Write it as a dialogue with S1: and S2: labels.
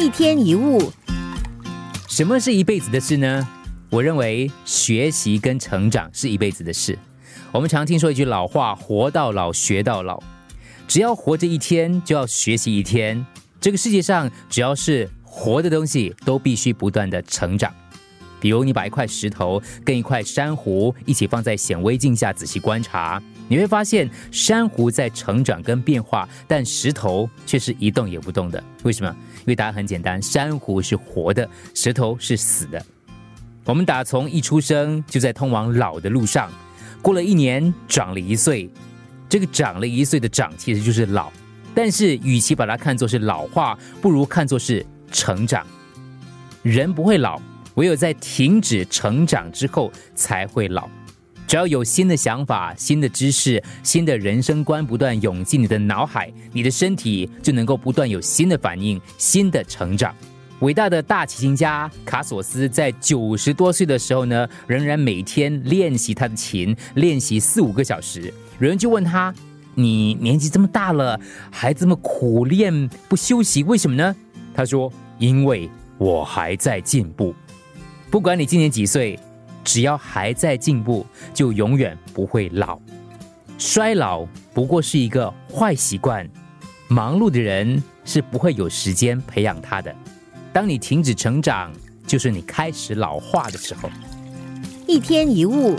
S1: 一天一物，
S2: 什么是一辈子的事呢？我认为学习跟成长是一辈子的事。我们常听说一句老话：“活到老，学到老。”只要活着一天，就要学习一天。这个世界上，只要是活的东西，都必须不断的成长。比如，你把一块石头跟一块珊瑚一起放在显微镜下仔细观察，你会发现珊瑚在成长跟变化，但石头却是一动也不动的。为什么？因为答案很简单：珊瑚是活的，石头是死的。我们打从一出生就在通往老的路上，过了一年长了一岁，这个长了一岁的长其实就是老。但是，与其把它看作是老化，不如看作是成长。人不会老。唯有在停止成长之后才会老。只要有新的想法、新的知识、新的人生观不断涌进你的脑海，你的身体就能够不断有新的反应、新的成长。伟大的大提琴家卡索斯在九十多岁的时候呢，仍然每天练习他的琴，练习四五个小时。有人就问他：“你年纪这么大了，还这么苦练不休息，为什么呢？”他说：“因为我还在进步。”不管你今年几岁，只要还在进步，就永远不会老。衰老不过是一个坏习惯，忙碌的人是不会有时间培养他的。当你停止成长，就是你开始老化的时候。
S1: 一天一物。